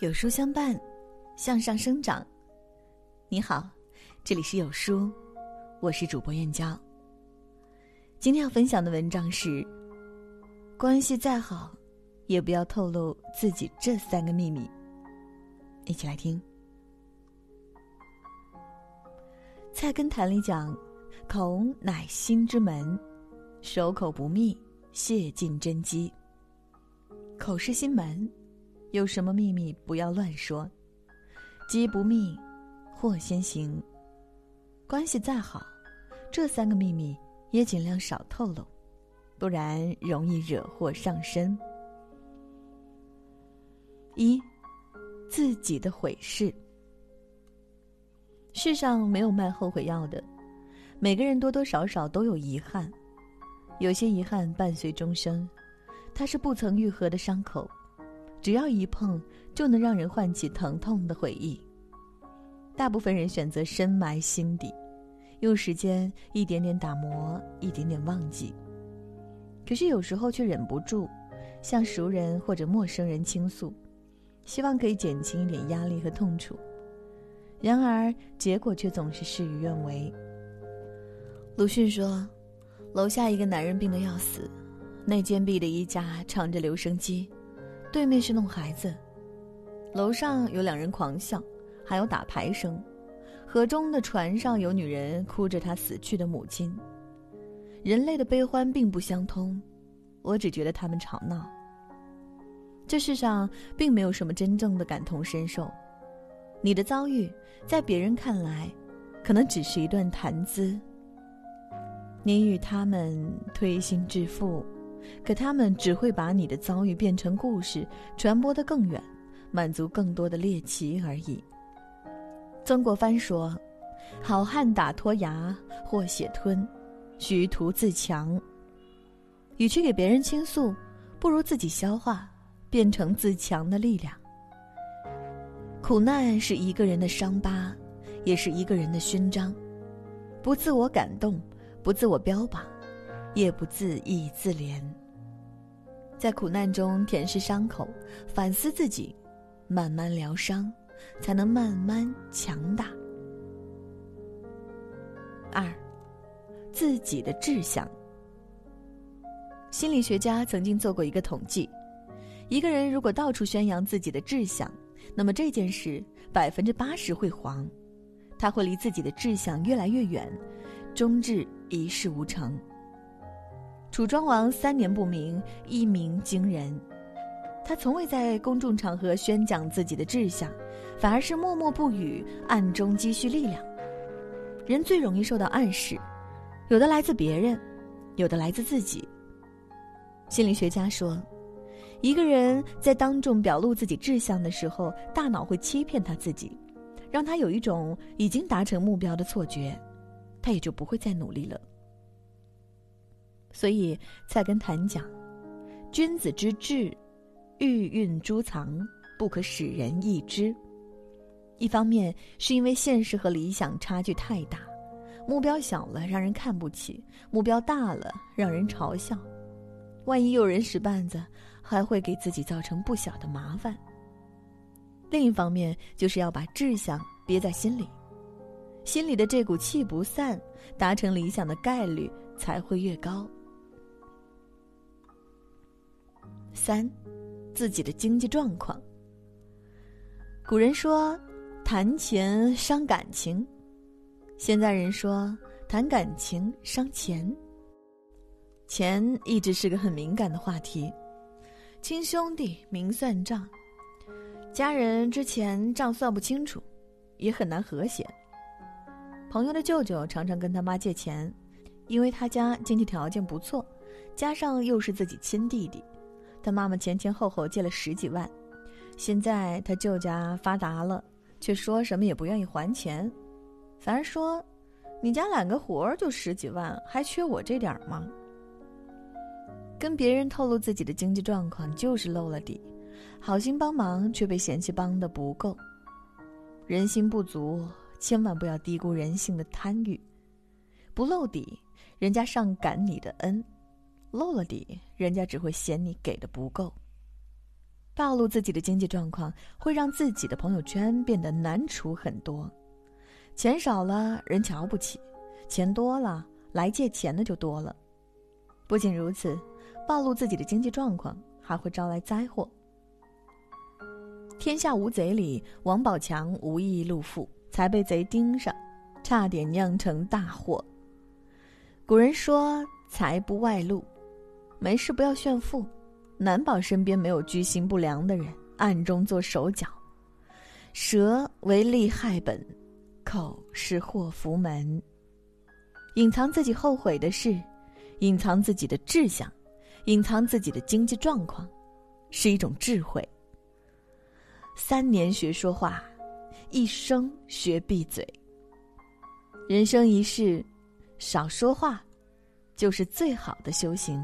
有书相伴，向上生长。你好，这里是有书，我是主播燕娇。今天要分享的文章是：关系再好，也不要透露自己这三个秘密。一起来听。《菜根谭》里讲：“口乃心之门，守口不密，泄尽真机。”口是心门。有什么秘密不要乱说，机不密，祸先行。关系再好，这三个秘密也尽量少透露，不然容易惹祸上身。一，自己的悔事。世上没有卖后悔药的，每个人多多少少都有遗憾，有些遗憾伴随终生，它是不曾愈合的伤口。只要一碰，就能让人唤起疼痛的回忆。大部分人选择深埋心底，用时间一点点打磨，一点点忘记。可是有时候却忍不住，向熟人或者陌生人倾诉，希望可以减轻一点压力和痛楚。然而结果却总是事与愿违。鲁迅说：“楼下一个男人病得要死，那间壁的一家唱着留声机。”对面是弄孩子，楼上有两人狂笑，还有打牌声。河中的船上有女人哭着她死去的母亲。人类的悲欢并不相通，我只觉得他们吵闹。这世上并没有什么真正的感同身受，你的遭遇在别人看来，可能只是一段谈资。你与他们推心置腹。可他们只会把你的遭遇变成故事，传播得更远，满足更多的猎奇而已。曾国藩说：“好汉打脱牙或血吞，虚徒自强。”与其给别人倾诉，不如自己消化，变成自强的力量。苦难是一个人的伤疤，也是一个人的勋章。不自我感动，不自我标榜。也不自意自怜，在苦难中舔舐伤口，反思自己，慢慢疗伤，才能慢慢强大。二，自己的志向。心理学家曾经做过一个统计：一个人如果到处宣扬自己的志向，那么这件事百分之八十会黄，他会离自己的志向越来越远，终至一事无成。楚庄王三年不鸣，一鸣惊人。他从未在公众场合宣讲自己的志向，反而是默默不语，暗中积蓄力量。人最容易受到暗示，有的来自别人，有的来自自己。心理学家说，一个人在当众表露自己志向的时候，大脑会欺骗他自己，让他有一种已经达成目标的错觉，他也就不会再努力了。所以，菜根谭讲：“君子之志，欲蕴诸藏，不可使人易知。”一方面是因为现实和理想差距太大，目标小了让人看不起，目标大了让人嘲笑，万一有人使绊子，还会给自己造成不小的麻烦。另一方面就是要把志向憋在心里，心里的这股气不散，达成理想的概率才会越高。三，自己的经济状况。古人说，谈钱伤感情；现在人说，谈感情伤钱。钱一直是个很敏感的话题，亲兄弟明算账，家人之前账算不清楚，也很难和谐。朋友的舅舅常常跟他妈借钱，因为他家经济条件不错，加上又是自己亲弟弟。他妈妈前前后后借了十几万，现在他舅家发达了，却说什么也不愿意还钱，反而说：“你家揽个活儿就十几万，还缺我这点儿吗？”跟别人透露自己的经济状况就是漏了底，好心帮忙却被嫌弃帮的不够。人心不足，千万不要低估人性的贪欲。不露底，人家上感你的恩。漏了底，人家只会嫌你给的不够。暴露自己的经济状况，会让自己的朋友圈变得难处很多。钱少了，人瞧不起；钱多了，来借钱的就多了。不仅如此，暴露自己的经济状况，还会招来灾祸。《天下无贼》里，王宝强无意露富，才被贼盯上，差点酿成大祸。古人说：“财不外露，没事不要炫富。”难保身边没有居心不良的人暗中做手脚。蛇为利害本，口是祸福门。隐藏自己后悔的事，隐藏自己的志向，隐藏自己的经济状况，是一种智慧。三年学说话，一生学闭嘴。人生一世，少说话，就是最好的修行。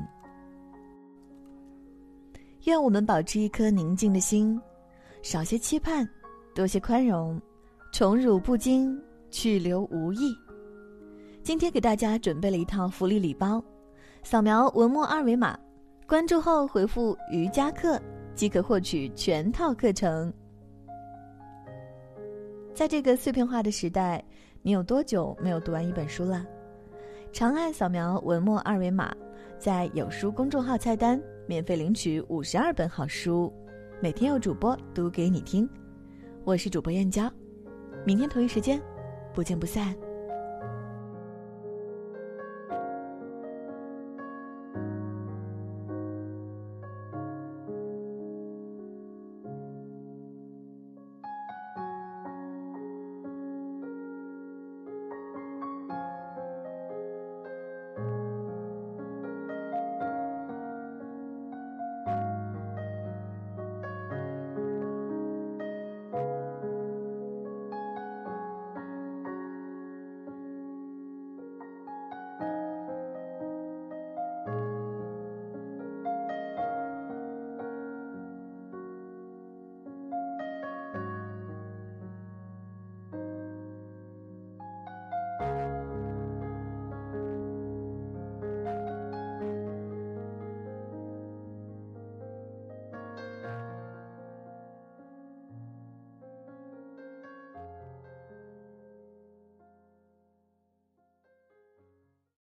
愿我们保持一颗宁静的心，少些期盼，多些宽容，宠辱不惊，去留无意。今天给大家准备了一套福利礼包，扫描文末二维码，关注后回复“瑜伽课”即可获取全套课程。在这个碎片化的时代，你有多久没有读完一本书了？长按扫描文末二维码，在有书公众号菜单。免费领取五十二本好书，每天有主播读给你听。我是主播燕娇，明天同一时间，不见不散。